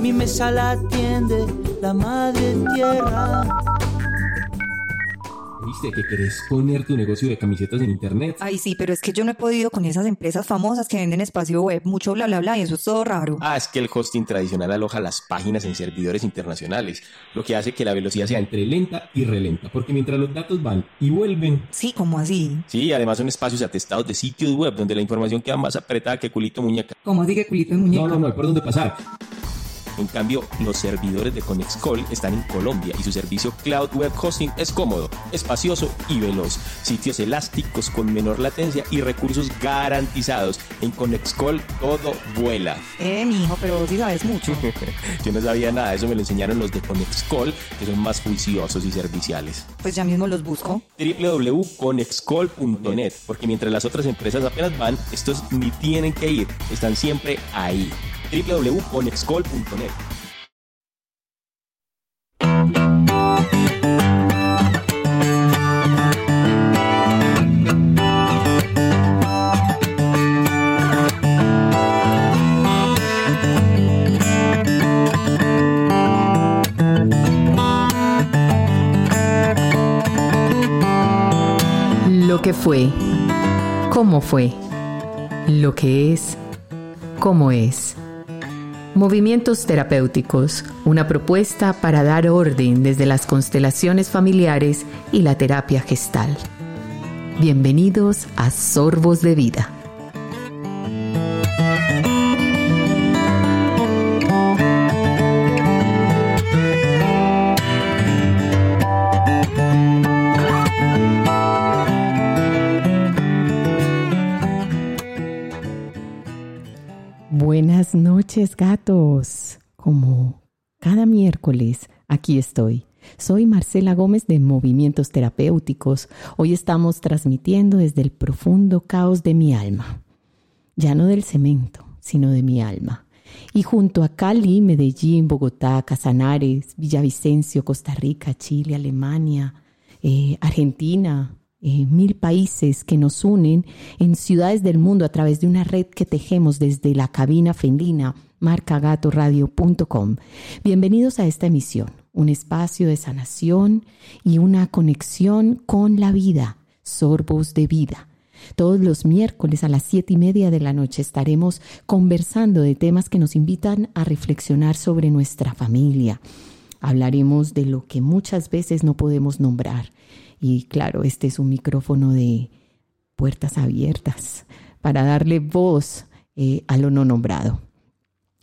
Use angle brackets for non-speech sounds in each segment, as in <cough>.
Mi mesa la atiende la madre tierra. ¿Viste que querés poner tu negocio de camisetas en internet? Ay, sí, pero es que yo no he podido con esas empresas famosas que venden espacio web, mucho bla bla bla, y eso es todo raro. Ah, es que el hosting tradicional aloja las páginas en servidores internacionales, lo que hace que la velocidad sea entre lenta y relenta, porque mientras los datos van y vuelven. Sí, como así? Sí, además son espacios atestados de sitios web donde la información queda más apretada que culito muñeca. ¿Cómo así que culito de muñeca? No, no, no, hay por dónde pasar. En cambio, los servidores de Conexcall están en Colombia y su servicio Cloud Web Hosting es cómodo, espacioso y veloz. Sitios elásticos con menor latencia y recursos garantizados. En Conexcall todo vuela. Eh, mijo, pero vos sí sabes mucho. <laughs> Yo no sabía nada, eso me lo enseñaron los de Conexcall, que son más juiciosos y serviciales. Pues ya mismo los busco. www.conexcall.net, porque mientras las otras empresas apenas van, estos ni tienen que ir, están siempre ahí www.conexcol.net. Lo que fue, cómo fue, lo que es, cómo es. Movimientos terapéuticos, una propuesta para dar orden desde las constelaciones familiares y la terapia gestal. Bienvenidos a Sorbos de Vida. Noches gatos. Como cada miércoles, aquí estoy. Soy Marcela Gómez de Movimientos Terapéuticos. Hoy estamos transmitiendo desde el profundo caos de mi alma. Ya no del cemento, sino de mi alma. Y junto a Cali, Medellín, Bogotá, Casanares, Villavicencio, Costa Rica, Chile, Alemania, eh, Argentina, eh, mil países que nos unen en ciudades del mundo a través de una red que tejemos desde la cabina felina marcagatoradio.com. Bienvenidos a esta emisión, un espacio de sanación y una conexión con la vida, sorbos de vida. Todos los miércoles a las siete y media de la noche estaremos conversando de temas que nos invitan a reflexionar sobre nuestra familia. Hablaremos de lo que muchas veces no podemos nombrar y claro, este es un micrófono de puertas abiertas para darle voz eh, a lo no nombrado.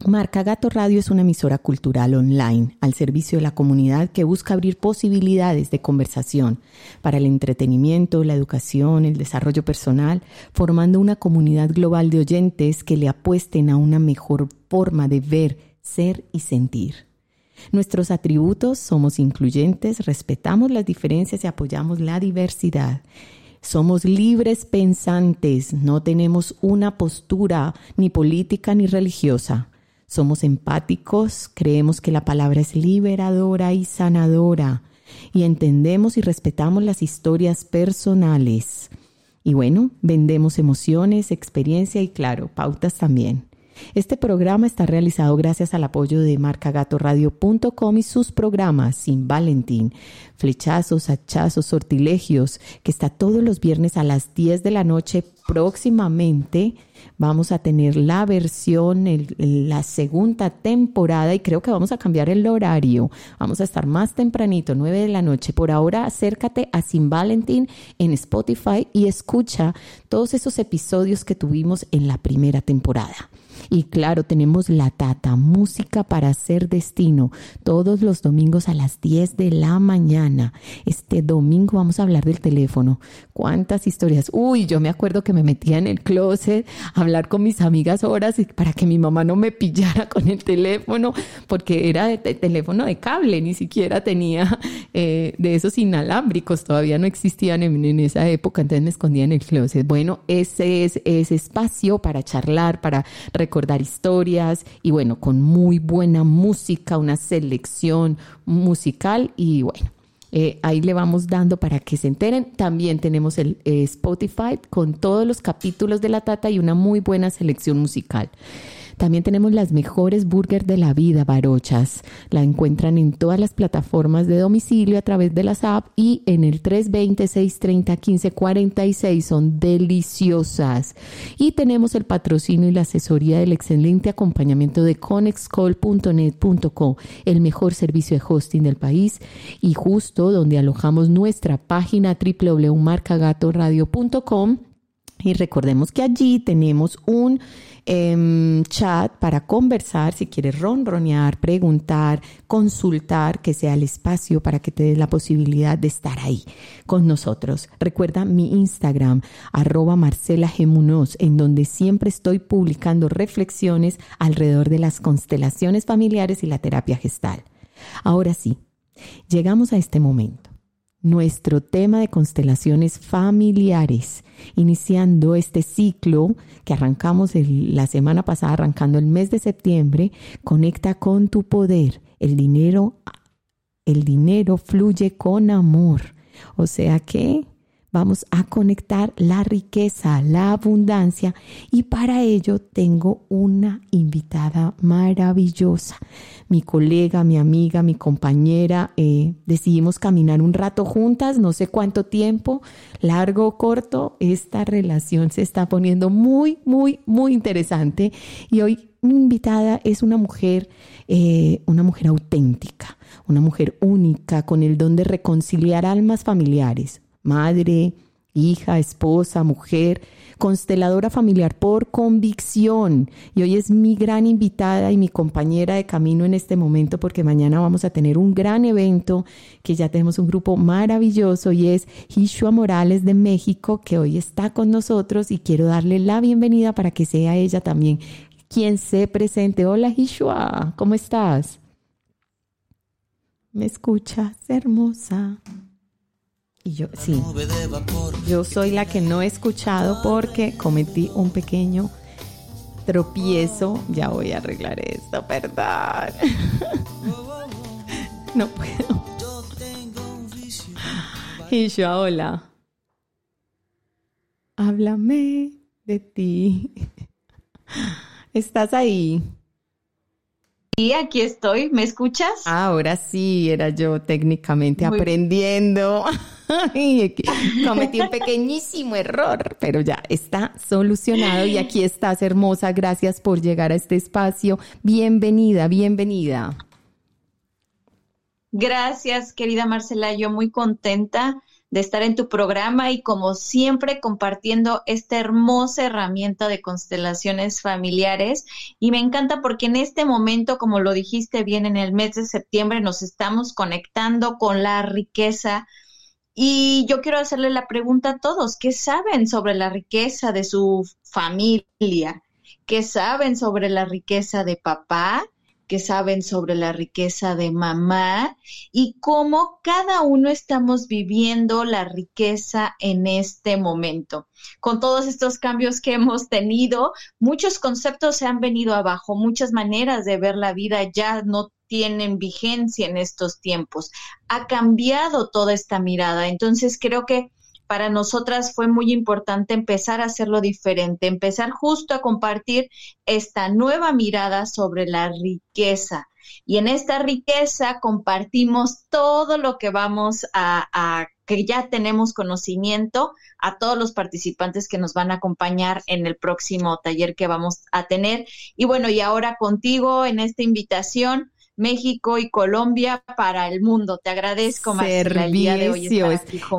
Marca Gato Radio es una emisora cultural online al servicio de la comunidad que busca abrir posibilidades de conversación para el entretenimiento, la educación, el desarrollo personal, formando una comunidad global de oyentes que le apuesten a una mejor forma de ver, ser y sentir. Nuestros atributos somos incluyentes, respetamos las diferencias y apoyamos la diversidad. Somos libres pensantes, no tenemos una postura ni política ni religiosa. Somos empáticos, creemos que la palabra es liberadora y sanadora y entendemos y respetamos las historias personales. Y bueno, vendemos emociones, experiencia y claro, pautas también. Este programa está realizado gracias al apoyo de marcagatoradio.com y sus programas Sin Valentín, Flechazos, Hachazos, Sortilegios, que está todos los viernes a las 10 de la noche próximamente. Vamos a tener la versión, la segunda temporada y creo que vamos a cambiar el horario. Vamos a estar más tempranito, 9 de la noche. Por ahora, acércate a Sin Valentín en Spotify y escucha todos esos episodios que tuvimos en la primera temporada. Y claro, tenemos la Tata, música para hacer destino, todos los domingos a las 10 de la mañana. Este domingo vamos a hablar del teléfono. ¿Cuántas historias? Uy, yo me acuerdo que me metía en el closet a hablar con mis amigas horas para que mi mamá no me pillara con el teléfono, porque era de, teléfono de cable, ni siquiera tenía eh, de esos inalámbricos, todavía no existían en, en, esa época, entonces me escondía en el closet. Bueno, ese es ese espacio para charlar, para recordar historias y bueno, con muy buena música, una selección musical y bueno. Eh, ahí le vamos dando para que se enteren. También tenemos el eh, Spotify con todos los capítulos de la Tata y una muy buena selección musical. También tenemos las mejores burgers de la vida, Barochas. La encuentran en todas las plataformas de domicilio a través de las apps y en el 320-630-1546. Son deliciosas. Y tenemos el patrocinio y la asesoría del excelente acompañamiento de conexcall.net.co, el mejor servicio de hosting del país y justo donde alojamos nuestra página www.marcagatoradio.com. Y recordemos que allí tenemos un Em, chat para conversar, si quieres ronronear, preguntar, consultar, que sea el espacio para que te des la posibilidad de estar ahí con nosotros. Recuerda mi Instagram, arroba Marcela Gemunoz, en donde siempre estoy publicando reflexiones alrededor de las constelaciones familiares y la terapia gestal. Ahora sí, llegamos a este momento nuestro tema de constelaciones familiares, iniciando este ciclo que arrancamos la semana pasada, arrancando el mes de septiembre, conecta con tu poder. El dinero, el dinero fluye con amor. O sea que vamos a conectar la riqueza, la abundancia. Y para ello tengo una invitada maravillosa. Mi colega, mi amiga, mi compañera, eh, decidimos caminar un rato juntas, no sé cuánto tiempo, largo o corto, esta relación se está poniendo muy, muy, muy interesante. Y hoy mi invitada es una mujer, eh, una mujer auténtica, una mujer única con el don de reconciliar almas familiares madre, hija, esposa, mujer, consteladora familiar por convicción. Y hoy es mi gran invitada y mi compañera de camino en este momento porque mañana vamos a tener un gran evento que ya tenemos un grupo maravilloso y es Hishua Morales de México que hoy está con nosotros y quiero darle la bienvenida para que sea ella también quien se presente. Hola Hishua, ¿cómo estás? ¿Me escuchas, hermosa? Y yo, sí, yo soy la que no he escuchado porque cometí un pequeño tropiezo. Ya voy a arreglar esto, perdón. <laughs> no puedo. Y yo, hola. Háblame de ti. ¿Estás ahí? Sí, aquí estoy. ¿Me escuchas? Ahora sí, era yo técnicamente aprendiendo. <laughs> Cometí un pequeñísimo error, pero ya está solucionado y aquí estás hermosa. Gracias por llegar a este espacio. Bienvenida, bienvenida. Gracias, querida Marcela. Yo muy contenta de estar en tu programa y como siempre compartiendo esta hermosa herramienta de constelaciones familiares. Y me encanta porque en este momento, como lo dijiste bien, en el mes de septiembre nos estamos conectando con la riqueza. Y yo quiero hacerle la pregunta a todos, ¿qué saben sobre la riqueza de su familia? ¿Qué saben sobre la riqueza de papá? que saben sobre la riqueza de mamá y cómo cada uno estamos viviendo la riqueza en este momento. Con todos estos cambios que hemos tenido, muchos conceptos se han venido abajo, muchas maneras de ver la vida ya no tienen vigencia en estos tiempos. Ha cambiado toda esta mirada. Entonces creo que para nosotras fue muy importante empezar a hacerlo diferente, empezar justo a compartir esta nueva mirada sobre la riqueza. Y en esta riqueza compartimos todo lo que vamos a, que ya tenemos conocimiento a todos los participantes que nos van a acompañar en el próximo taller que vamos a tener. Y bueno, y ahora contigo en esta invitación México y Colombia para el mundo. Te agradezco, Marcela, el día de hoy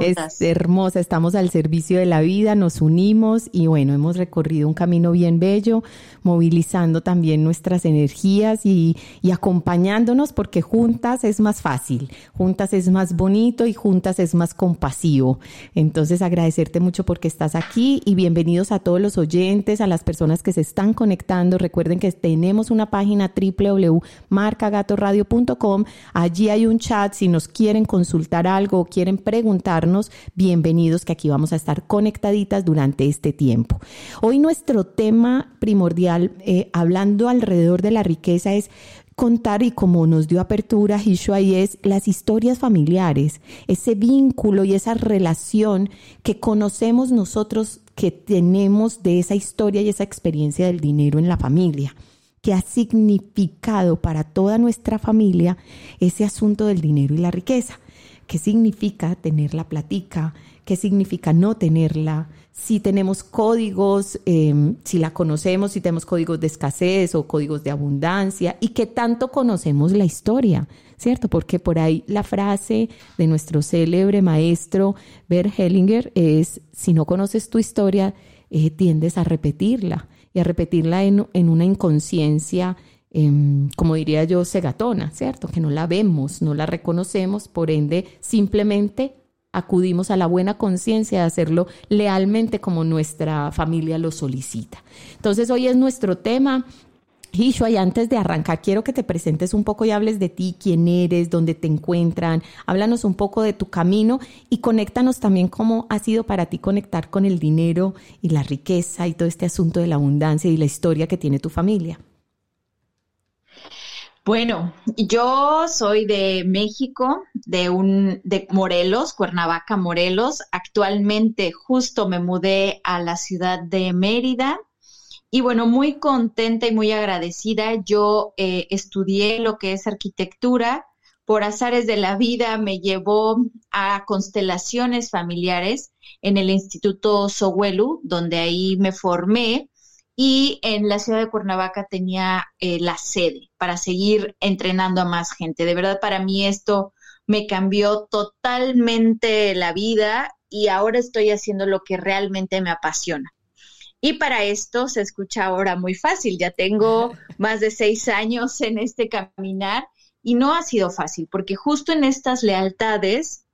Es hermosa, estamos al servicio de la vida, nos unimos y bueno, hemos recorrido un camino bien bello, movilizando también nuestras energías y, y acompañándonos porque juntas es más fácil, juntas es más bonito y juntas es más compasivo. Entonces agradecerte mucho porque estás aquí y bienvenidos a todos los oyentes, a las personas que se están conectando. Recuerden que tenemos una página www.marcagato radio.com. Allí hay un chat. Si nos quieren consultar algo o quieren preguntarnos, bienvenidos que aquí vamos a estar conectaditas durante este tiempo. Hoy nuestro tema primordial, eh, hablando alrededor de la riqueza, es contar y como nos dio apertura Hishua y es las historias familiares, ese vínculo y esa relación que conocemos nosotros que tenemos de esa historia y esa experiencia del dinero en la familia que ha significado para toda nuestra familia ese asunto del dinero y la riqueza. ¿Qué significa tener la platica? ¿Qué significa no tenerla? Si tenemos códigos, em, si la conocemos, si tenemos códigos de escasez o códigos de abundancia y qué tanto conocemos la historia, ¿cierto? Porque por ahí la frase de nuestro célebre maestro Bert Hellinger es, si no conoces tu historia, eh, tiendes a repetirla y a repetirla en, una inconsciencia, em, como diría yo, segatona, ¿cierto? Que no la vemos, no la reconocemos, por ende simplemente acudimos a la buena conciencia de hacerlo lealmente como nuestra familia lo solicita. Entonces hoy es nuestro tema Hishua, y antes de arrancar, quiero que te presentes un poco y hables de ti, quién eres, dónde te encuentran, háblanos un poco de tu camino y conéctanos también cómo ha sido para ti conectar con el dinero y la riqueza y todo este asunto de la abundancia y la historia que tiene tu familia. Bueno, yo soy de México, de un de Morelos, Cuernavaca, Morelos. Actualmente justo me mudé a la ciudad de Mérida y bueno, muy contenta y muy agradecida. Yo eh, estudié lo que es arquitectura. Por azares de la vida me llevó a constelaciones familiares en el Instituto Sohuelu, donde ahí me formé. Y en la ciudad de Cuernavaca tenía eh, la sede para seguir entrenando a más gente. De verdad, para mí esto me cambió totalmente la vida y ahora estoy haciendo lo que realmente me apasiona. Y para esto se escucha ahora muy fácil. Ya tengo <laughs> más de seis años en este caminar y no ha sido fácil porque justo en estas lealtades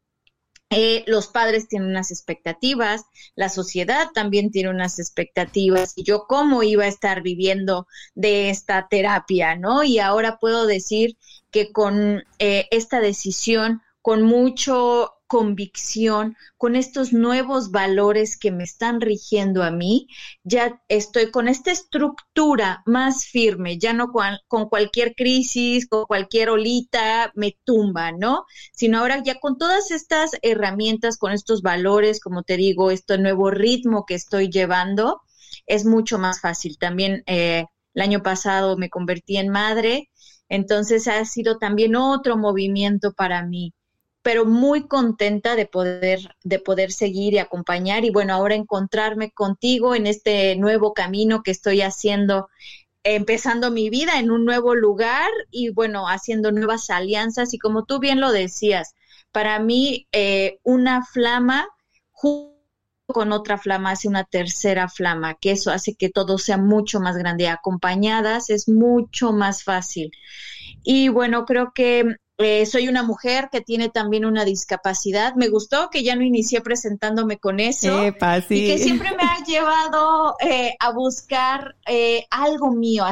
eh, los padres tienen unas expectativas, la sociedad también tiene unas expectativas y yo cómo iba a estar viviendo de esta terapia, ¿no? Y ahora puedo decir que con eh, esta decisión, con mucho convicción, con estos nuevos valores que me están rigiendo a mí, ya estoy con esta estructura más firme, ya no con, cualquier crisis, con cualquier olita me tumba, ¿no? Sino ahora ya con todas estas herramientas, con estos valores, como te digo, este nuevo ritmo que estoy llevando, es mucho más fácil. También eh, el año pasado me convertí en madre, entonces ha sido también otro movimiento para mí pero muy contenta de poder, de poder seguir y acompañar y bueno, ahora encontrarme contigo en este nuevo camino que estoy haciendo, empezando mi vida en un nuevo lugar y bueno, haciendo nuevas alianzas y como tú bien lo decías, para mí eh, una flama junto con otra flama hace una tercera flama, que eso hace que todo sea mucho más grande. Acompañadas es mucho más fácil. Y bueno, creo que eh, soy una mujer que tiene también una discapacidad. Me gustó que ya no inicié presentándome con eso. Y que siempre me ha llevado eh, a buscar eh, algo mío,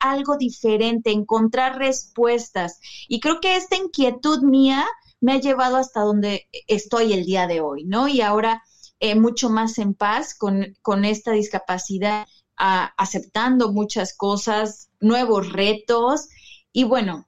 algo diferente, encontrar respuestas. Y creo que esta inquietud mía me ha llevado hasta donde estoy el día de hoy, ¿no? Y ahora mucho más en paz con, con esta discapacidad, aceptando muchas cosas, nuevos retos. Y bueno,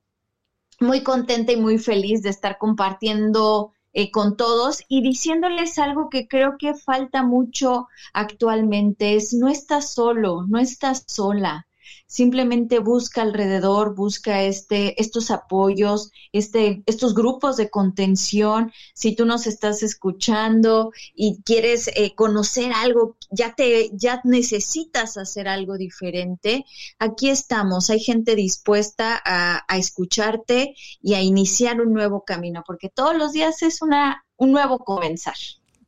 muy contenta y muy feliz de estar compartiendo eh, con todos y diciéndoles algo que creo que falta mucho actualmente, es no estás solo, no estás sola simplemente busca alrededor, busca este, estos apoyos, este, estos grupos de contención. Si tú nos estás escuchando y quieres eh, conocer algo, ya te, ya necesitas hacer algo diferente, aquí estamos. Hay gente dispuesta a, a escucharte y a iniciar un nuevo camino, porque todos los días es una, un nuevo comenzar.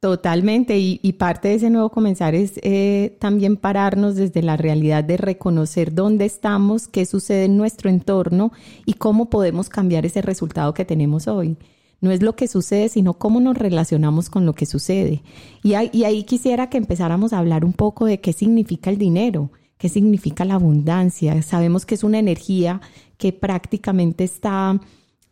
Totalmente, y, parte de ese nuevo comenzar es eh, también pararnos desde la realidad de reconocer dónde estamos, qué sucede en nuestro entorno y cómo podemos cambiar ese resultado que tenemos hoy. No es lo que sucede, sino cómo nos relacionamos con lo que sucede. Y, y ahí quisiera que empezáramos a hablar un poco de qué significa el dinero, qué significa la abundancia. Sabemos que es una energía que prácticamente está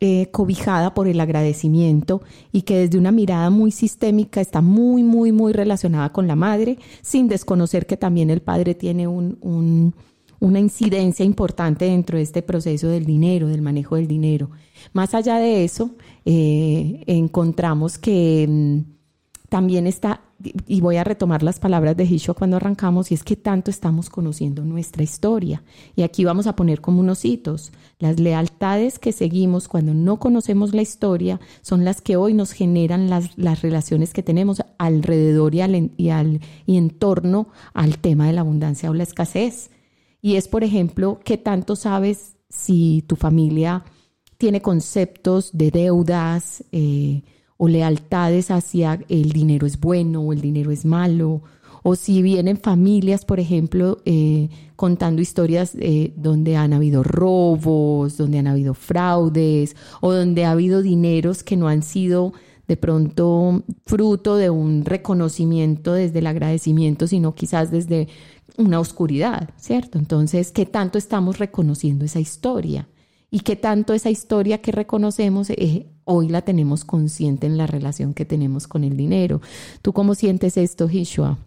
eh, cobijada por el agradecimiento y que desde una mirada muy sistémica está muy, muy, muy relacionada con la madre, sin desconocer que también el padre tiene un, una incidencia importante dentro de este proceso del dinero, del manejo del dinero. Más allá de eso, eh, encontramos que mm, también está, y voy a retomar las palabras de Hisho cuando arrancamos, y es que tanto estamos conociendo nuestra historia. Y aquí vamos a poner como unos hitos. Las lealtades que seguimos cuando no conocemos la historia son las que hoy nos generan las, las relaciones que tenemos alrededor y, al, y, al, y en torno al tema de la abundancia o la escasez. Y es, por ejemplo, qué tanto sabes si tu familia tiene conceptos de deudas eh, o lealtades hacia el dinero es bueno o el dinero es malo, o si vienen familias, por ejemplo, eh, contando historias eh, donde han habido robos, donde han habido fraudes, o donde ha habido dineros que no han sido de pronto fruto de un reconocimiento desde el agradecimiento, sino quizás desde una oscuridad, ¿cierto? Entonces, ¿qué tanto estamos reconociendo esa historia? ¿Y qué tanto esa historia que reconocemos eh, hoy la tenemos consciente en la relación que tenemos con el dinero? ¿Tú cómo sientes esto, Hishua?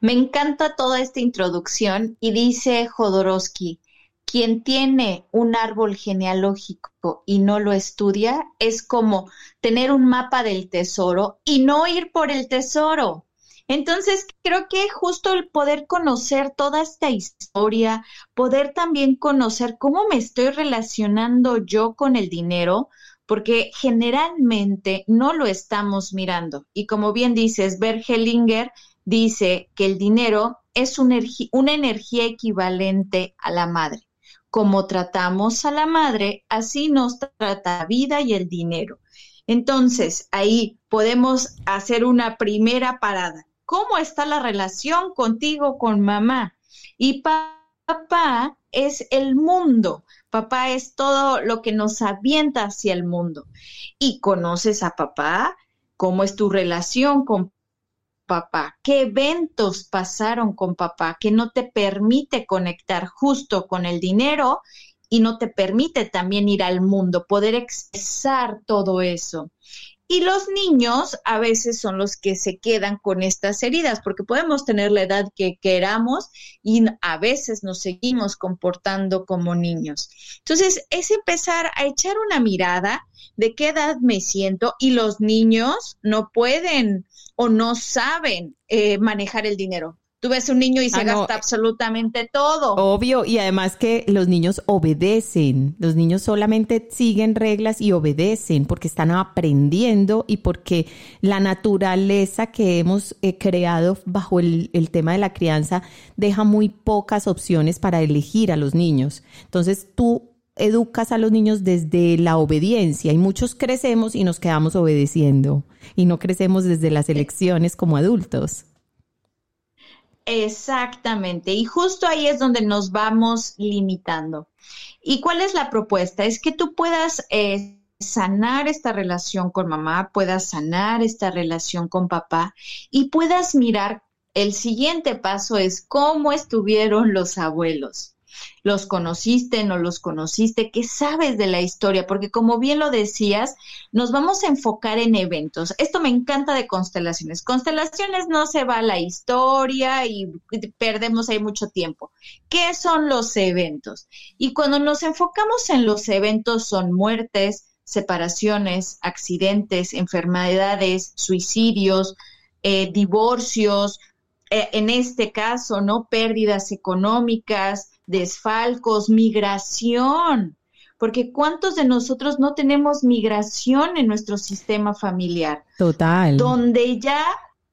Me encanta toda esta introducción y dice Jodorowsky, quien tiene un árbol genealógico y no lo estudia es como tener un mapa del tesoro y no ir por el tesoro. Entonces, creo que justo el poder conocer toda esta historia, poder también conocer cómo me estoy relacionando yo con el dinero, porque generalmente no lo estamos mirando. Y como bien dices, Hellinger dice que el dinero es una energía equivalente a la madre. Como tratamos a la madre, así nos trata la vida y el dinero. Entonces, ahí podemos hacer una primera parada cómo está la relación contigo con mamá. Y papá es el mundo, papá es todo lo que nos avienta hacia el mundo. Y conoces a papá, cómo es tu relación con papá, qué eventos pasaron con papá que no te permite conectar justo con el dinero y no te permite también ir al mundo, poder expresar todo eso. Y los niños a veces son los que se quedan con estas heridas, porque podemos tener la edad que queramos y a veces nos seguimos comportando como niños. Entonces, es empezar a echar una mirada de qué edad me siento y los niños no pueden o no saben eh, manejar el dinero. Tú ves un niño y se ah, gasta absolutamente todo. Obvio, y además que los niños obedecen, los niños solamente siguen reglas y obedecen porque están aprendiendo y porque la naturaleza que hemos eh, creado bajo el, el tema de la crianza deja muy pocas opciones para elegir a los niños. Entonces tú educas a los niños desde la obediencia y muchos crecemos y nos quedamos obedeciendo y no crecemos desde las elecciones como adultos. Exactamente, y justo ahí es donde nos vamos limitando. ¿Y cuál es la propuesta? Es que tú puedas eh, sanar esta relación con mamá, puedas sanar esta relación con papá y puedas mirar, el siguiente paso es cómo estuvieron los abuelos los conociste, no los conociste, qué sabes de la historia, porque como bien lo decías, nos vamos a enfocar en eventos. Esto me encanta de constelaciones. Constelaciones no se va a la historia y perdemos ahí mucho tiempo. ¿Qué son los eventos? Y cuando nos enfocamos en los eventos son muertes, separaciones, accidentes, enfermedades, suicidios, eh, divorcios, eh, en este caso, ¿no? Pérdidas económicas, desfalcos, migración, porque ¿cuántos de nosotros no tenemos migración en nuestro sistema familiar? Total. Donde ya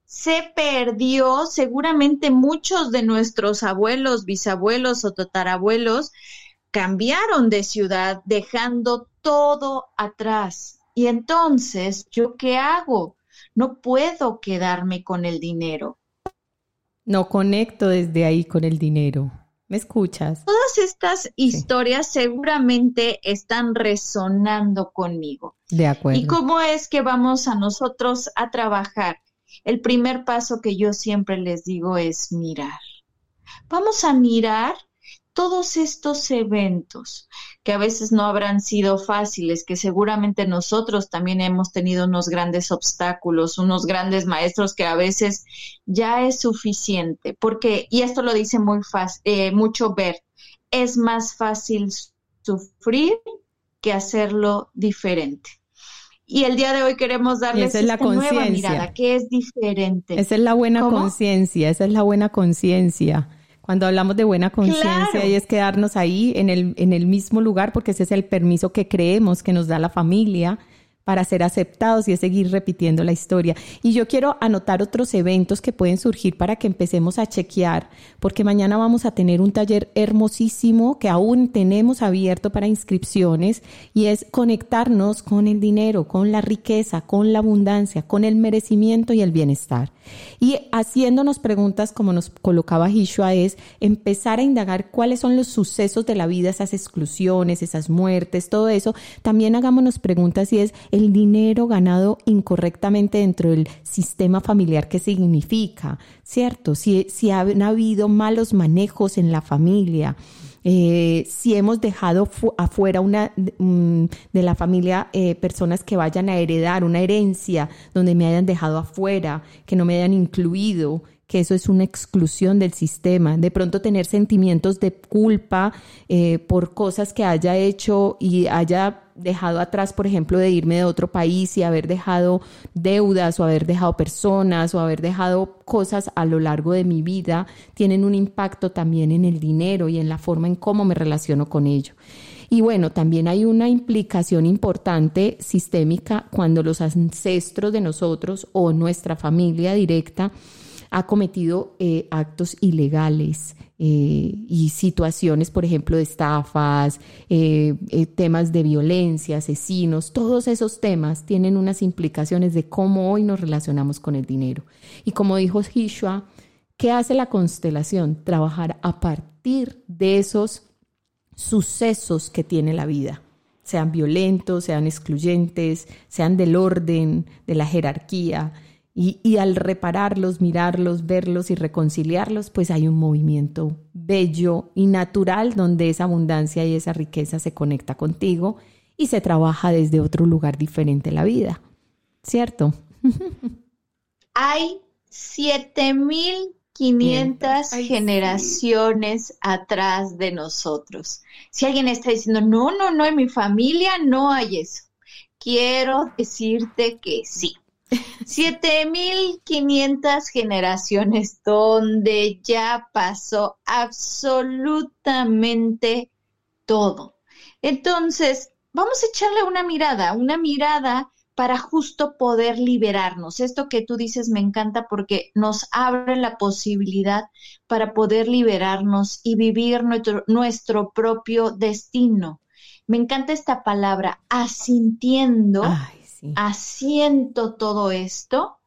se perdió, seguramente muchos de nuestros abuelos, bisabuelos o tatarabuelos cambiaron de ciudad dejando todo atrás. Y entonces, ¿yo qué hago? No puedo quedarme con el dinero. No conecto desde ahí con el dinero. ¿Me escuchas? Todas estas historias seguramente están resonando conmigo. De acuerdo. ¿Y cómo es que vamos a nosotros a trabajar? El primer paso que yo siempre les digo es mirar. Vamos a mirar todos estos eventos que a veces no habrán sido fáciles, que seguramente nosotros también hemos tenido unos grandes obstáculos, unos grandes maestros que a veces ya es suficiente, porque, y esto lo dice muy fácil, eh, mucho ver, es más fácil sufrir que hacerlo diferente. Y el día de hoy queremos darles esa nueva mirada, que es diferente. Esa es la buena conciencia, esa es la buena conciencia. Cuando hablamos de buena conciencia y es quedarnos ahí en el, en el mismo lugar porque ese es el permiso que creemos que nos da la familia para ser aceptados y es seguir repitiendo la historia. Y yo quiero anotar otros eventos que pueden surgir para que empecemos a chequear, porque mañana vamos a tener un taller hermosísimo que aún tenemos abierto para inscripciones y es conectarnos con el dinero, con la riqueza, con la abundancia, con el merecimiento y el bienestar. Y haciéndonos preguntas como nos colocaba Hishua es empezar a indagar cuáles son los sucesos de la vida, esas exclusiones, esas muertes, todo eso. También hagámonos preguntas si es el dinero ganado incorrectamente dentro del sistema familiar, ¿qué significa? ¿Cierto? Si, si han habido malos manejos en la familia. Eh, si hemos dejado afuera una mm, de la familia eh, personas que vayan a heredar una herencia donde me hayan dejado afuera, que no me hayan incluido, que eso es una exclusión del sistema. De pronto tener sentimientos de culpa eh, por cosas que haya hecho y haya dejado atrás, por ejemplo, de irme de otro país y haber dejado deudas o haber dejado personas o haber dejado cosas a lo largo de mi vida, tienen un impacto también en el dinero y en la forma en cómo me relaciono con ello. Y bueno, también hay una implicación importante sistémica cuando los ancestros de nosotros o nuestra familia directa ha cometido eh, actos ilegales eh, y situaciones, por ejemplo, de estafas, eh, temas de violencia, asesinos, todos esos temas tienen unas implicaciones de cómo hoy nos relacionamos con el dinero. Y como dijo Hishua, ¿qué hace la constelación? Trabajar a partir de esos sucesos que tiene la vida sean violentos, sean excluyentes, sean del orden, de la jerarquía, y, al repararlos, mirarlos, verlos y reconciliarlos, pues hay un movimiento bello y natural donde esa abundancia y esa riqueza se conecta contigo y se trabaja desde otro lugar diferente la vida. ¿Cierto? Hay 7500 generaciones atrás de nosotros. Si alguien está diciendo, no, no, no, en mi familia no hay eso, quiero decirte que sí 7500 generaciones donde ya pasó absolutamente todo. Entonces, vamos a echarle una mirada, una mirada para justo poder liberarnos. Esto que tú dices me encanta porque nos abre la posibilidad para poder liberarnos y vivir nuestro, nuestro propio destino. Me encanta esta palabra, asintiendo asiento todo esto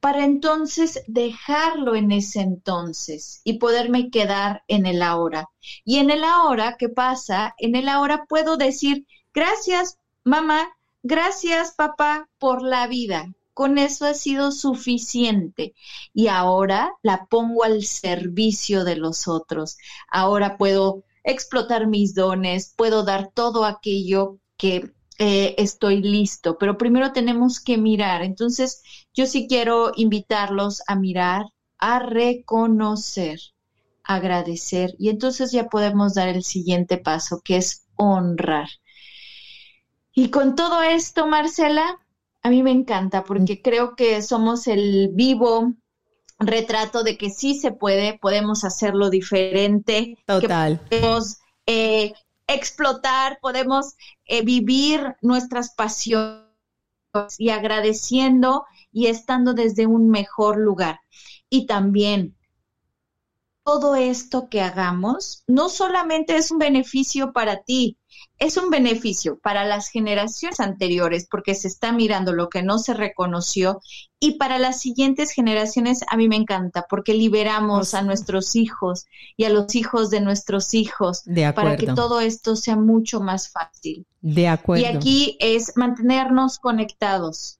para entonces dejarlo en ese entonces y poderme quedar en el ahora. Y en el ahora, ¿qué pasa? En el ahora puedo decir, gracias mamá, gracias papá por la vida. Con eso ha sido suficiente. Y ahora la pongo al servicio de los otros. Ahora puedo explotar mis dones, puedo dar todo aquello que eh, estoy listo, pero primero tenemos que mirar. Entonces, yo sí quiero invitarlos a mirar, a reconocer, agradecer y entonces ya podemos dar el siguiente paso, que es honrar. Y con todo esto, Marcela, a mí me encanta porque creo que somos el vivo retrato de que sí se puede, podemos hacerlo diferente. Total. Que podemos eh, explotar, podemos eh, vivir nuestras pasiones y agradeciendo y estando desde un mejor lugar. Y también todo esto que hagamos no solamente es un beneficio para ti, es un beneficio para las generaciones anteriores porque se está mirando lo que no se reconoció y para las siguientes generaciones a mí me encanta porque liberamos a nuestros hijos y a los hijos de nuestros hijos para que todo esto sea mucho más fácil. De acuerdo. Y aquí es mantenernos conectados.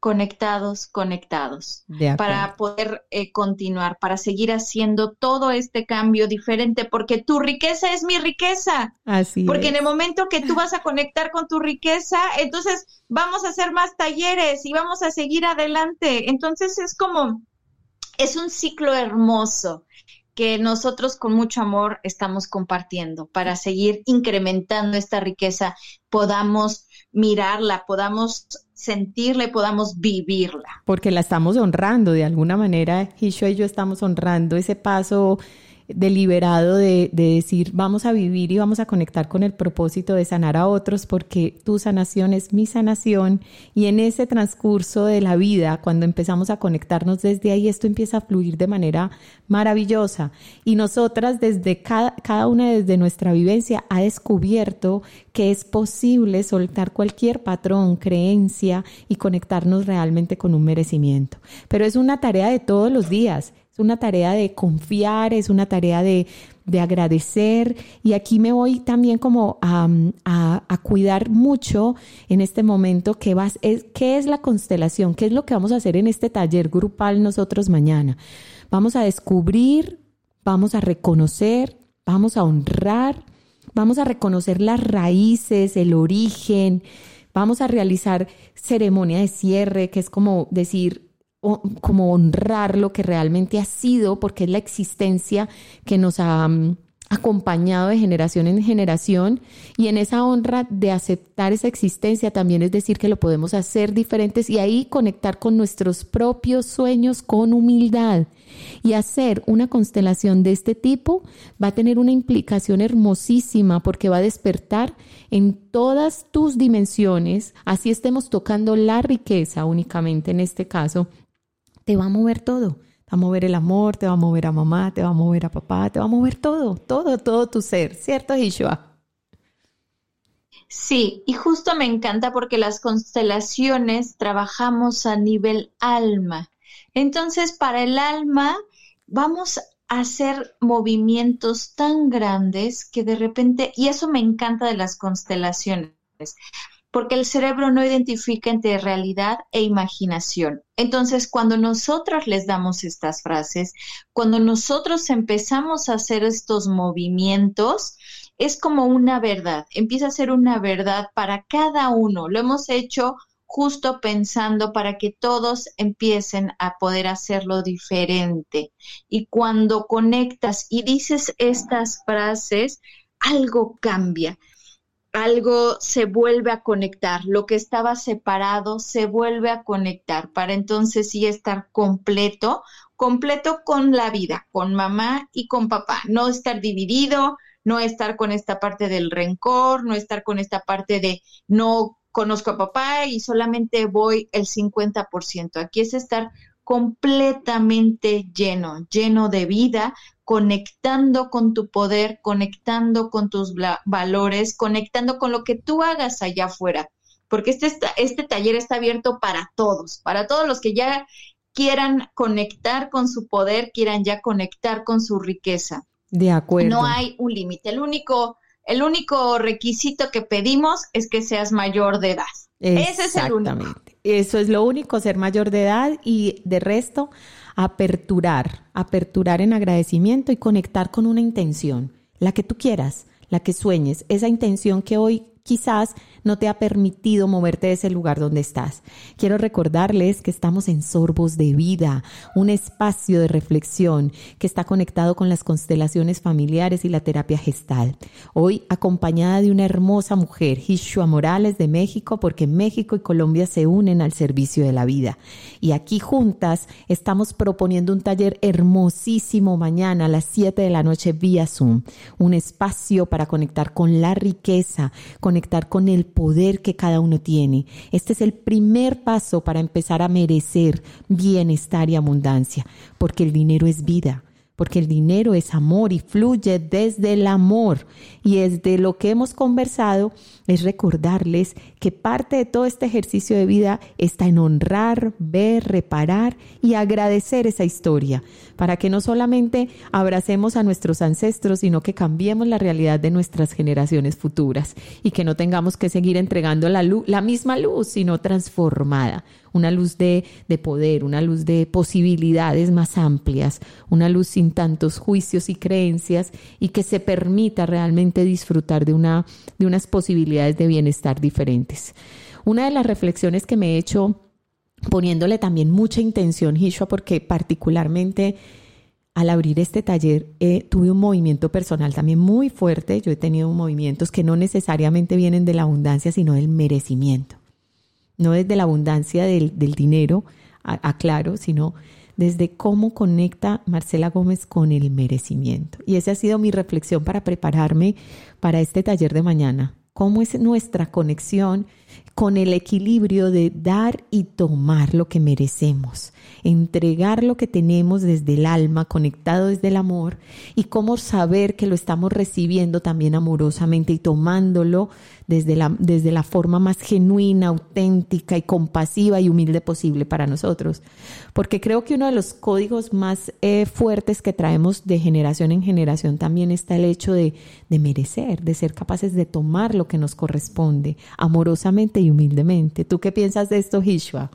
Conectados, conectados, para poder eh, continuar, para seguir haciendo todo este cambio diferente, porque tu riqueza es mi riqueza. Así porque en el momento que tú <laughs> vas a conectar con tu riqueza, entonces vamos a hacer más talleres y vamos a seguir adelante. Entonces es como, es un ciclo hermoso que nosotros con mucho amor estamos compartiendo para seguir incrementando esta riqueza, podamos mirarla, podamos sentirla y podamos vivirla. Porque la estamos honrando de alguna manera, Hisho y yo estamos honrando ese paso deliberado de, de, decir vamos a vivir y vamos a conectar con el propósito de sanar a otros porque tu sanación es mi sanación y en ese transcurso de la vida cuando empezamos a conectarnos desde ahí esto empieza a fluir de manera maravillosa. Y nosotras desde cada, cada una desde nuestra vivencia ha descubierto que es posible soltar cualquier patrón, creencia y conectarnos realmente con un merecimiento. Pero es una tarea de todos los días una tarea de confiar, es una tarea de, agradecer. Y aquí me voy también como a, cuidar mucho en este momento qué, vas, es, qué es la constelación, qué es lo que vamos a hacer en este taller grupal nosotros mañana. Vamos a descubrir, vamos a reconocer, vamos a honrar, vamos a reconocer las raíces, el origen, vamos a realizar ceremonia de cierre, que es como decir, como honrar lo que realmente ha sido, porque es la existencia que nos ha mm, acompañado de generación en generación. Y en esa honra de aceptar esa existencia también es decir que lo podemos hacer diferentes y ahí conectar con nuestros propios sueños con humildad. Y hacer una constelación de este tipo va a tener una implicación hermosísima porque va a despertar en todas tus dimensiones, así estemos tocando la riqueza únicamente en este caso, te va a mover todo. Te va a mover el amor, te va a mover a mamá, te va a mover a papá, te va a mover todo, todo, todo tu ser, ¿cierto, Hishua? Sí, y justo me encanta porque las constelaciones trabajamos a nivel alma. Entonces, para el alma, vamos a hacer movimientos tan grandes que de repente, y eso me encanta de las constelaciones, porque el cerebro no identifica entre realidad e imaginación. Entonces, cuando nosotros les damos estas frases, cuando nosotros empezamos a hacer estos movimientos, es como una verdad, empieza a ser una verdad para cada uno. Lo hemos hecho justo pensando para que todos empiecen a poder hacerlo diferente. Y cuando conectas y dices estas frases, algo cambia algo se vuelve a conectar, lo que estaba separado se vuelve a conectar para entonces sí estar completo, completo con la vida, con mamá y con papá, no estar dividido, no estar con esta parte del rencor, no estar con esta parte de no conozco a papá y solamente voy el 50%. Aquí es estar completamente lleno, lleno de vida, conectando con tu poder, conectando con tus valores, conectando con lo que tú hagas allá afuera. Porque este, este taller está abierto para todos, para todos los que ya quieran conectar con su poder, quieran ya conectar con su riqueza. De acuerdo. No hay un límite. El único, el único requisito que pedimos es que seas mayor de edad. Ese es el único. Eso es lo único, ser mayor de edad y de resto aperturar, aperturar en agradecimiento y conectar con una intención, la que tú quieras, la que sueñes, esa intención que hoy quizás no te ha permitido moverte de ese lugar donde estás. Quiero recordarles que estamos en Sorbos de Vida, un espacio de reflexión que está conectado con las constelaciones familiares y la terapia gestal. Hoy acompañada de una hermosa mujer, Hishua Morales de México, porque México y Colombia se unen al servicio de la vida. Y aquí juntas estamos proponiendo un taller hermosísimo mañana a las 7 de la noche vía Zoom, un espacio para conectar con la riqueza, con conectar con el poder que cada uno tiene. Este es el primer paso para empezar a merecer bienestar y abundancia, porque el dinero es vida, porque el dinero es amor y fluye desde el amor. Y desde lo que hemos conversado es recordarles que parte de todo este ejercicio de vida está en honrar, ver, reparar y agradecer esa historia, para que no solamente abracemos a nuestros ancestros, sino que cambiemos la realidad de nuestras generaciones futuras y que no tengamos que seguir entregando la, luz, la misma luz, sino transformada una luz de, de, poder, una luz de posibilidades más amplias, una luz sin tantos juicios y creencias y que se permita realmente disfrutar de, una, de unas posibilidades de bienestar diferentes. Una de las reflexiones que me he hecho poniéndole también mucha intención, Hishua, porque particularmente al abrir este taller eh, tuve un movimiento personal también muy fuerte. Yo he tenido movimientos que no necesariamente vienen de la abundancia, sino del merecimiento no desde la abundancia del, dinero, aclaro, sino desde cómo conecta Marcela Gómez con el merecimiento. Y esa ha sido mi reflexión para prepararme para este taller de mañana. ¿Cómo es nuestra conexión con el equilibrio de dar y tomar lo que merecemos, entregar lo que tenemos desde el alma, conectado desde el amor, y cómo saber que lo estamos recibiendo también amorosamente y tomándolo desde la, desde la forma más genuina, auténtica y compasiva y humilde posible para nosotros. Porque creo que uno de los códigos más eh, fuertes que traemos de generación en generación también está el hecho de, de merecer, de ser capaces de tomar lo que nos corresponde amorosamente y humildemente. ¿Tú qué piensas de esto, Hishwa?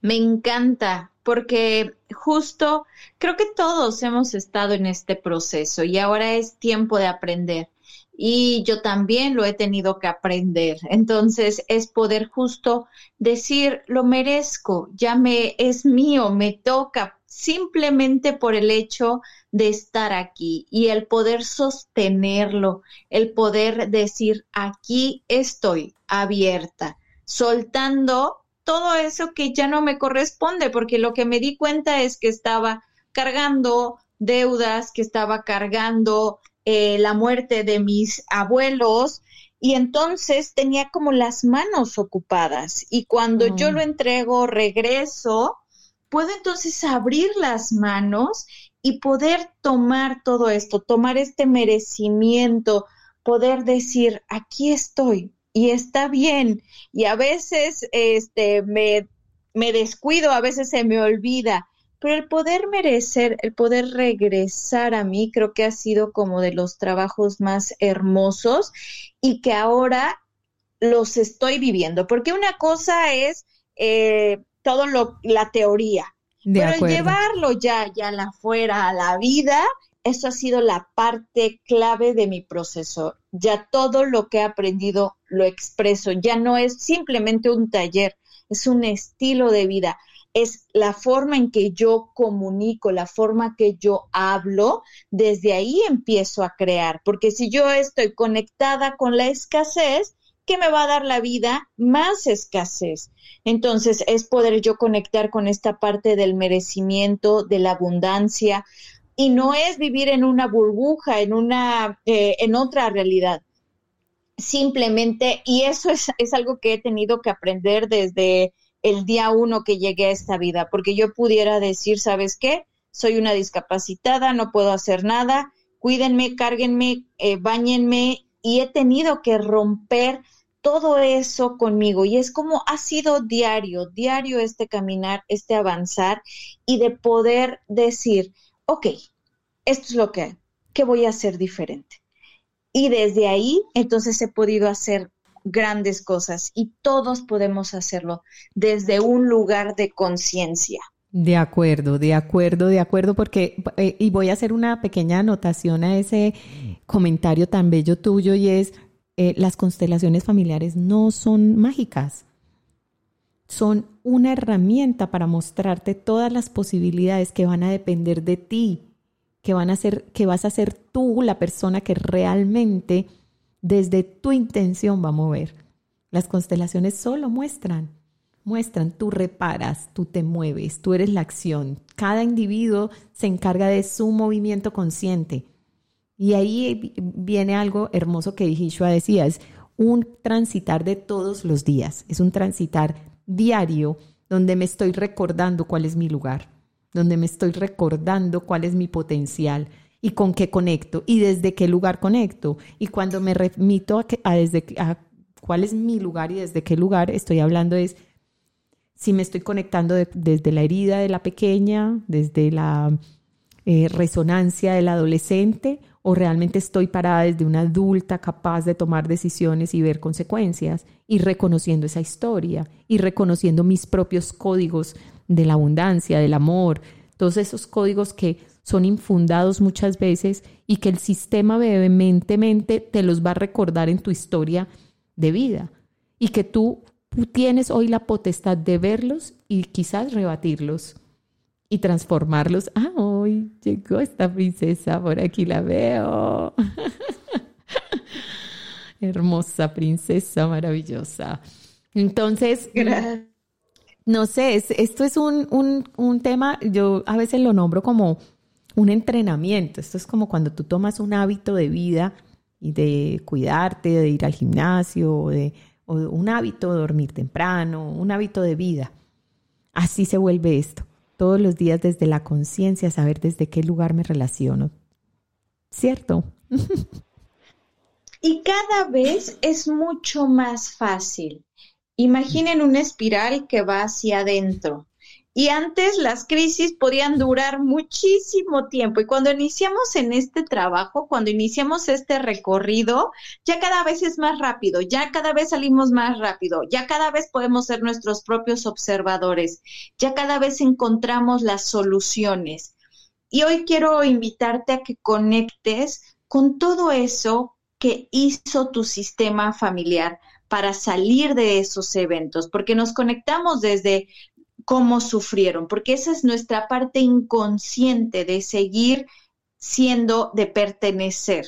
Me encanta porque justo creo que todos hemos estado en este proceso y ahora es tiempo de aprender y yo también lo he tenido que aprender. Entonces es poder justo decir, lo merezco, ya me es mío, me toca simplemente por el hecho de estar aquí y el poder sostenerlo, el poder decir, aquí estoy abierta, soltando todo eso que ya no me corresponde, porque lo que me di cuenta es que estaba cargando deudas, que estaba cargando eh, la muerte de mis abuelos y entonces tenía como las manos ocupadas y cuando yo mm. lo entrego, regreso, puedo entonces abrir las manos y poder tomar todo esto, tomar este merecimiento, poder decir, aquí estoy y está bien. Y a veces este, me, me descuido, a veces se me olvida, pero el poder merecer, el poder regresar a mí, creo que ha sido como de los trabajos más hermosos y que ahora los estoy viviendo, porque una cosa es eh, todo lo, la teoría, pero llevarlo ya, ya la fuera a la vida, eso ha sido la parte clave de mi proceso. Ya todo lo que he aprendido lo expreso, ya no es simplemente un taller, es un estilo de vida. Es la forma en que yo comunico, la forma que yo hablo, desde ahí empiezo a crear, porque si yo estoy conectada con la escasez, ¿qué me va a dar la vida? Más escasez. Entonces es poder yo conectar con esta parte del merecimiento, de la abundancia, y no es vivir en una burbuja, en una, eh, en otra realidad. Simplemente, y eso es, es algo que he tenido que aprender desde el día uno que llegué a esta vida, porque yo pudiera decir, ¿sabes qué? Soy una discapacitada, no puedo hacer nada, cuídenme, cárguenme, eh, bañenme, y he tenido que romper todo eso conmigo y es como ha sido diario, diario este caminar, este avanzar y de poder decir, ok, esto es lo que, que voy a hacer diferente. Y desde ahí, entonces he podido hacer grandes cosas y todos podemos hacerlo desde un lugar de conciencia. De acuerdo, de acuerdo, de acuerdo, porque, eh, y voy a hacer una pequeña anotación a ese comentario tan bello tuyo y es, eh, las constelaciones familiares no son mágicas, son una herramienta para mostrarte todas las posibilidades que van a depender de ti, que van a ser, que vas a ser tú la persona que realmente desde tu intención va a mover. Las constelaciones solo muestran, muestran, tú reparas, tú te mueves, tú eres la acción. Cada individuo se encarga de su movimiento consciente. Y ahí viene algo hermoso que Hishua decía, es un transitar de todos los días, es un transitar diario donde me estoy recordando cuál es mi lugar. donde me estoy recordando cuál es mi potencial y con qué conecto y desde qué lugar conecto. Y cuando me remito a, que, a desde a cuál es mi lugar y desde qué lugar estoy hablando es si me estoy conectando desde la herida de la pequeña, desde la eh, resonancia del adolescente o realmente estoy parada desde una adulta capaz de tomar decisiones y ver consecuencias y reconociendo esa historia y reconociendo mis propios códigos de la abundancia, del amor, todos esos códigos que son infundados muchas veces y que el sistema vehementemente te los va a recordar en tu historia de vida. Y que tú tienes hoy la potestad de verlos y quizás rebatirlos y transformarlos. Ah, hoy llegó esta princesa, por aquí la veo. <laughs> Hermosa princesa, maravillosa. Entonces, no sé, esto es un, un, un tema, yo a veces lo nombro como un entrenamiento. Esto es como cuando tú tomas un hábito de vida y de cuidarte, de ir al gimnasio, o de, o un hábito de dormir temprano, un hábito de vida. Así se vuelve esto todos los días desde la conciencia, saber desde qué lugar me relaciono. ¿Cierto? Y cada vez es mucho más fácil. Imaginen una espiral que va hacia adentro. Y antes las crisis podían durar muchísimo tiempo. Y cuando iniciamos en este trabajo, cuando iniciamos este recorrido, ya cada vez es más rápido, ya cada vez salimos más rápido, ya cada vez podemos ser nuestros propios observadores, ya cada vez encontramos las soluciones. Y hoy quiero invitarte a que conectes con todo eso que hizo tu sistema familiar para salir de esos eventos, porque nos conectamos desde cómo sufrieron, porque esa es nuestra parte inconsciente de seguir siendo, de pertenecer.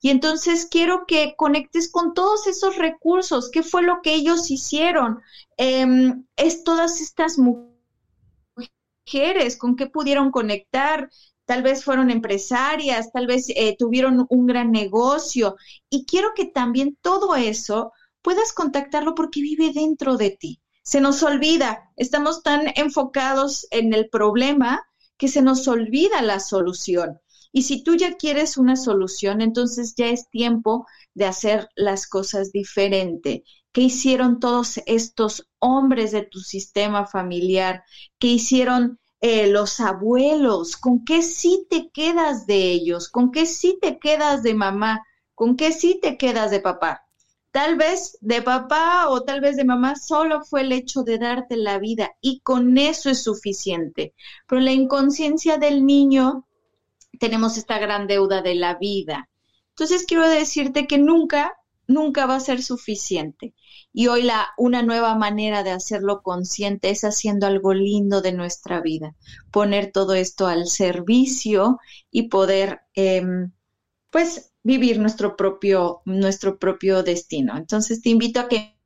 Y entonces quiero que conectes con todos esos recursos, qué fue lo que ellos hicieron, em, es todas estas mujeres, con qué pudieron conectar, tal vez fueron empresarias, tal vez eh, tuvieron un gran negocio. Y quiero que también todo eso puedas contactarlo porque vive dentro de ti se nos olvida, estamos tan enfocados en el problema que se nos olvida la solución. Y si tú ya quieres una solución, entonces ya es tiempo de hacer las cosas diferente. ¿Qué hicieron todos estos hombres de tu sistema familiar? ¿Qué hicieron eh, los abuelos? ¿Con qué sí te quedas de ellos? ¿Con qué sí te quedas de mamá? ¿Con qué sí te quedas de papá? Tal vez de papá o tal vez de mamá solo fue el hecho de darte la vida y con eso es suficiente. Pero la inconsciencia del niño tenemos esta gran deuda de la vida. Entonces quiero decirte que nunca, nunca va a ser suficiente. Y hoy la, una nueva manera de hacerlo consciente es haciendo algo lindo de nuestra vida, poner todo esto al servicio y poder, em, pues, vivir nuestro propio, nuestro propio destino. Entonces te invito a que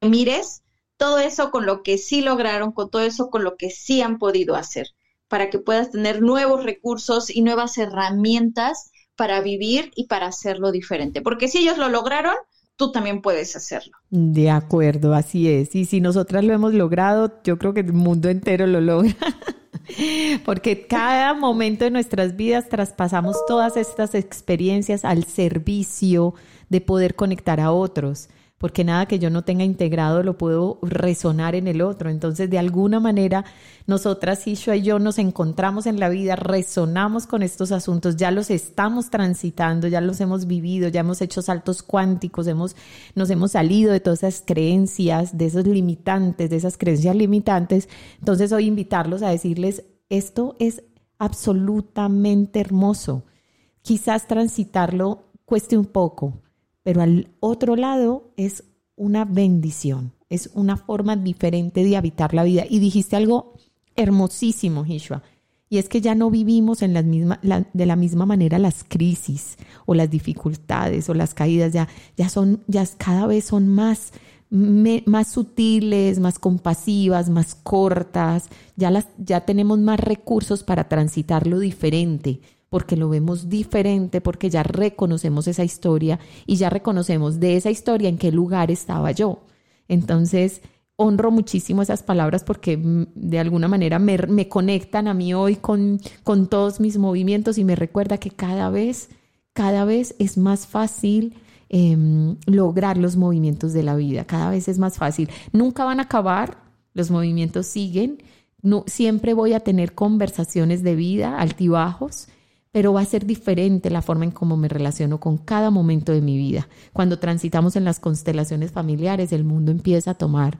mires todo eso con lo que sí lograron, con todo eso con lo que sí han podido hacer, para que puedas tener nuevos recursos y nuevas herramientas para vivir y para hacerlo diferente. Porque si ellos lo lograron, tú también puedes hacerlo. De acuerdo, así es. Y si nosotras lo hemos logrado, yo creo que el mundo entero lo logra. <laughs> <laughs> Porque cada momento de nuestras vidas traspasamos todas estas experiencias al servicio de poder conectar a otros porque nada que yo no tenga integrado lo puedo resonar en el otro. Entonces, de alguna manera, nosotras, Ishua y yo, nos encontramos en la vida, resonamos con estos asuntos, ya los estamos transitando, ya los hemos vivido, ya hemos hecho saltos cuánticos, hemos, nos hemos salido de todas esas creencias, de esos limitantes, de esas creencias limitantes. Entonces, hoy invitarlos a decirles, esto es absolutamente hermoso. Quizás transitarlo cueste un poco, pero al otro lado es una bendición, es una forma diferente de habitar la vida. Y dijiste algo hermosísimo, Hishua, y es que ya no vivimos de la misma manera las crisis o las dificultades o las caídas, ya, ya son, ya cada vez son más, más sutiles, más compasivas, más cortas, ya, las, ya tenemos más recursos para transitarlo diferente porque lo vemos diferente, porque ya reconocemos esa historia y ya reconocemos de esa historia en qué lugar estaba yo. Entonces, honro muchísimo esas palabras porque mm, de alguna manera me, conectan a mí hoy con, con todos mis movimientos y me recuerda que cada vez, cada vez es más fácil em, lograr los movimientos de la vida, cada vez es más fácil. Nunca van a acabar, los movimientos siguen, no, siempre voy a tener conversaciones de vida, altibajos, pero va a ser diferente la forma en cómo me relaciono con cada momento de mi vida. Cuando transitamos en las constelaciones familiares, el mundo empieza a tomar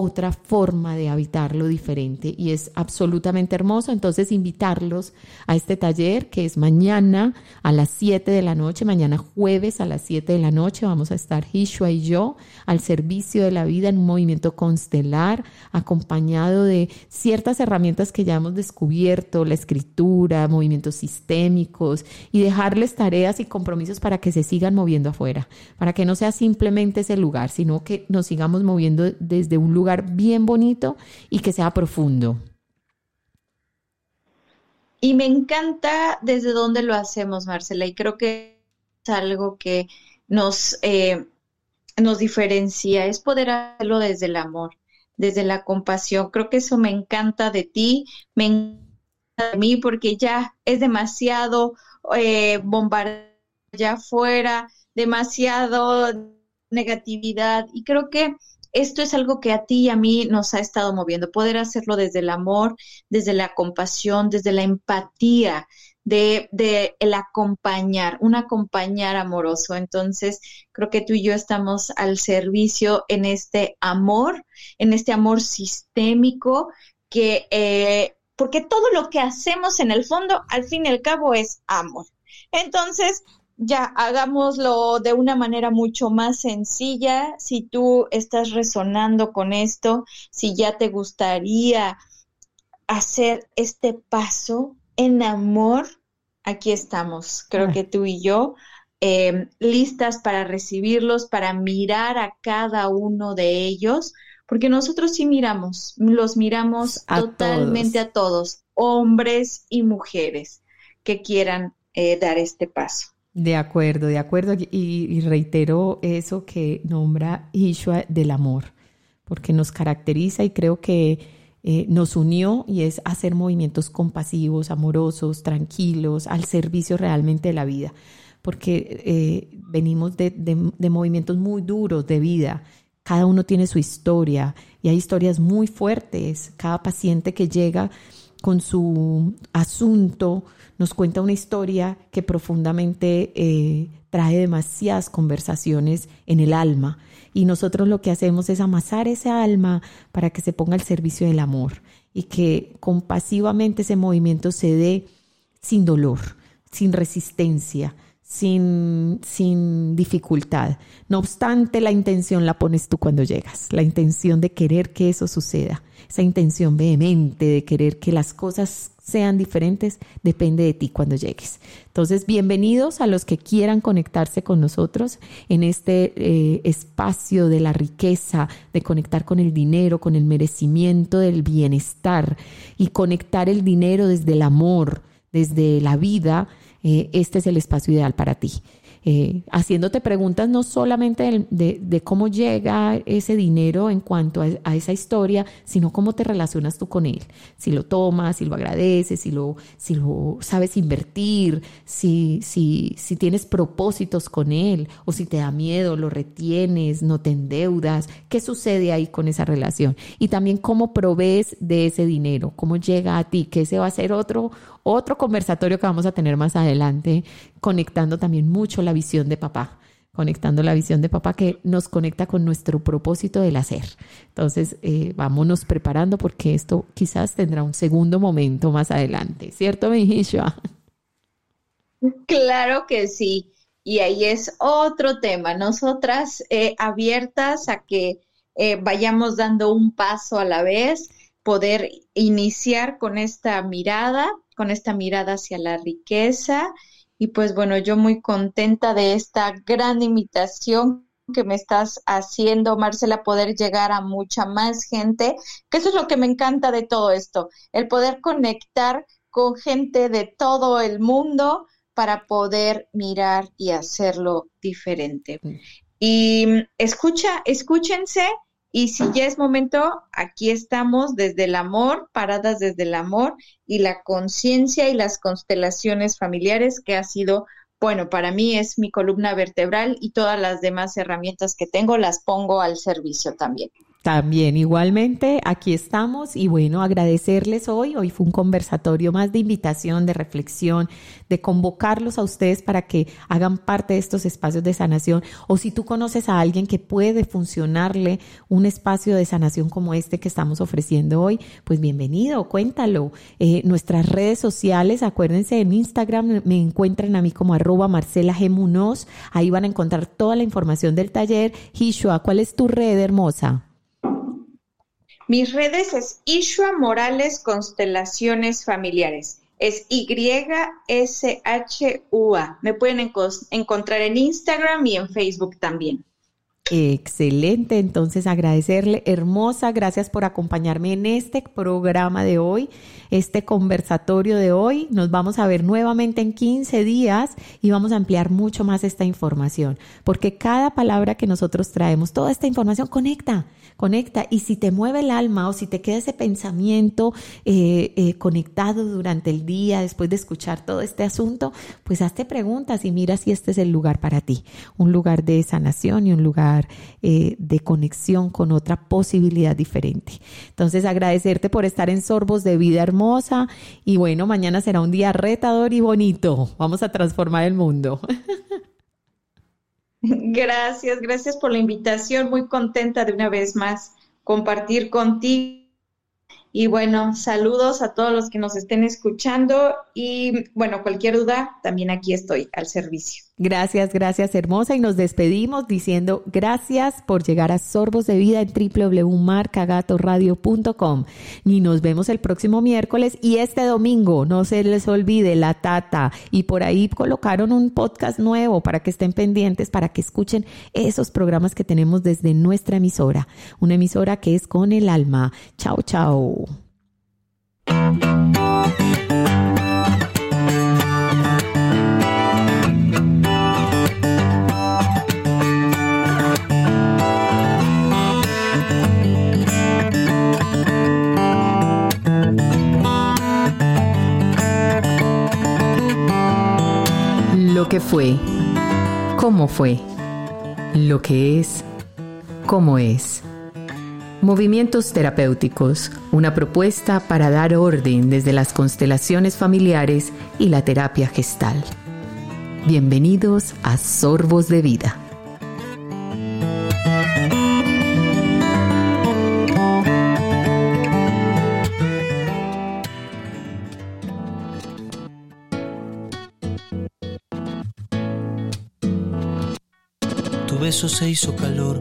otra forma de habitarlo diferente y es absolutamente hermoso. Entonces, invitarlos a este taller que es mañana a las 7 de la noche, mañana jueves a las 7 de la noche. Vamos a estar Hishua y yo al servicio de la vida en un movimiento constelar, acompañado de ciertas herramientas que ya hemos descubierto, la escritura, movimientos sistémicos y dejarles tareas y compromisos para que se sigan moviendo afuera, para que no sea simplemente ese lugar, sino que nos sigamos moviendo desde un lugar bien bonito y que sea profundo. Y me encanta desde dónde lo hacemos, Marcela, y creo que es algo que nos, eh, nos diferencia, es poder hacerlo desde el amor, desde la compasión. Creo que eso me encanta de ti, me encanta de mí, porque ya es demasiado eh, bombardeo allá afuera, demasiado negatividad, y creo que esto es algo que a ti y a mí nos ha estado moviendo, poder hacerlo desde el amor, desde la compasión, desde la empatía, de, de, el acompañar, un acompañar amoroso. Entonces, creo que tú y yo estamos al servicio en este amor, en este amor sistémico que, eh, porque todo lo que hacemos en el fondo, al fin y al cabo, es amor. Entonces, ya hagámoslo de una manera mucho más sencilla. Si tú estás resonando con esto, si ya te gustaría hacer este paso en amor, aquí estamos. Creo ah. que tú y yo em, listas para recibirlos, para mirar a cada uno de ellos, porque nosotros sí miramos, los miramos totalmente a todos, hombres y mujeres que quieran eh, dar este paso. De acuerdo, de acuerdo. Y, reitero eso que nombra Ishua del amor, porque nos caracteriza y creo que eh, nos unió y es hacer movimientos compasivos, amorosos, tranquilos, al servicio realmente de la vida, porque eh, venimos de, de movimientos muy duros de vida. Cada uno tiene su historia y hay historias muy fuertes. Cada paciente que llega con su asunto, nos cuenta una historia que profundamente eh, trae demasiadas conversaciones en el alma. Y nosotros lo que hacemos es amasar esa alma para que se ponga al servicio del amor y que compasivamente ese movimiento se dé sin dolor, sin resistencia, sin, sin dificultad. No obstante, la intención la pones tú cuando llegas, la intención de querer que eso suceda, esa intención vehemente de querer que las cosas sean diferentes, depende de ti cuando llegues. Entonces, bienvenidos a los que quieran conectarse con nosotros en este eh, espacio de la riqueza, de conectar con el dinero, con el merecimiento del bienestar y conectar el dinero desde el amor, desde la vida eh, este es el espacio ideal para ti. Eh, haciéndote preguntas no solamente de, cómo llega ese dinero en cuanto a, esa historia, sino cómo te relacionas tú con él. Si lo tomas, si lo agradeces, si lo, si lo sabes invertir, si, si, si tienes propósitos con él o si te da miedo, lo retienes, no te endeudas. ¿Qué sucede ahí con esa relación? Y también cómo provees de ese dinero, cómo llega a ti, que ese va a ser otro, otro conversatorio que vamos a tener más adelante, conectando también mucho la visión de papá, conectando la visión de papá que nos conecta con nuestro propósito del hacer. Entonces, eh, vámonos preparando porque esto quizás tendrá un segundo momento más adelante, ¿cierto, Benjishua? Claro que sí. Y ahí es otro tema. Nosotras eh, abiertas a que eh, vayamos dando un paso a la vez, poder iniciar con esta mirada con esta mirada hacia la riqueza. Y pues bueno, yo muy contenta de esta gran invitación que me estás haciendo, Marcela, poder llegar a mucha más gente, que eso es lo que me encanta de todo esto, el poder conectar con gente de todo el mundo para poder mirar y hacerlo diferente. Mm. Y escucha, escúchense Y si ya es momento, aquí estamos desde el amor, paradas desde el amor y la conciencia y las constelaciones familiares, que ha sido, bueno, para mí es mi columna vertebral y todas las demás herramientas que tengo las pongo al servicio también. También igualmente aquí estamos y bueno, agradecerles hoy. Hoy fue un conversatorio más de invitación, de reflexión, de convocarlos a ustedes para que hagan parte de estos espacios de sanación. O si tú conoces a alguien que puede funcionarle un espacio de sanación como este que estamos ofreciendo hoy, pues bienvenido, cuéntalo. Eh, nuestras redes sociales, acuérdense, en Instagram me encuentran a mí como arroba Marcela G. Munoz. Ahí van a encontrar toda la información del taller. Hishua, ¿cuál es tu red hermosa? Mis redes es Ishua Morales Constelaciones Familiares. Es Y-S-H-U-A. Me pueden encontrar en Instagram y en Facebook también. Excelente, entonces agradecerle, hermosa, gracias por acompañarme en este programa de hoy, este conversatorio de hoy. Nos vamos a ver nuevamente en 15 días y vamos a ampliar mucho más esta información, porque cada palabra que nosotros traemos, toda esta información conecta conecta. Y si te mueve el alma o si te queda ese pensamiento eh, eh, conectado durante el día después de escuchar todo este asunto, pues hazte preguntas y mira si este es el lugar para ti, un lugar de sanación y un lugar eh, de conexión con otra posibilidad diferente. Entonces agradecerte por estar en Sorbos de Vida Hermosa y bueno, mañana será un día retador y bonito. Vamos a transformar el mundo. <laughs> Gracias, gracias por la invitación. Muy contenta de una vez más compartir contigo. Y bueno, saludos a todos los que nos estén escuchando y bueno, cualquier duda, también aquí estoy al servicio. Gracias, gracias hermosa. Y nos despedimos diciendo gracias por llegar a Sorbos de Vida en www.marcagatoradio.com. Y nos vemos el próximo miércoles y este domingo, no se les olvide, la tata. Y por ahí colocaron un podcast nuevo para que estén pendientes, para que escuchen esos programas que tenemos desde nuestra emisora. Una emisora que es con el alma. Chao, chao. Lo que fue, cómo fue, lo que es, cómo es. Movimientos terapéuticos, una propuesta para dar orden desde las constelaciones familiares y la terapia gestal. Bienvenidos a Sorbos de Vida. Beso se hizo calor.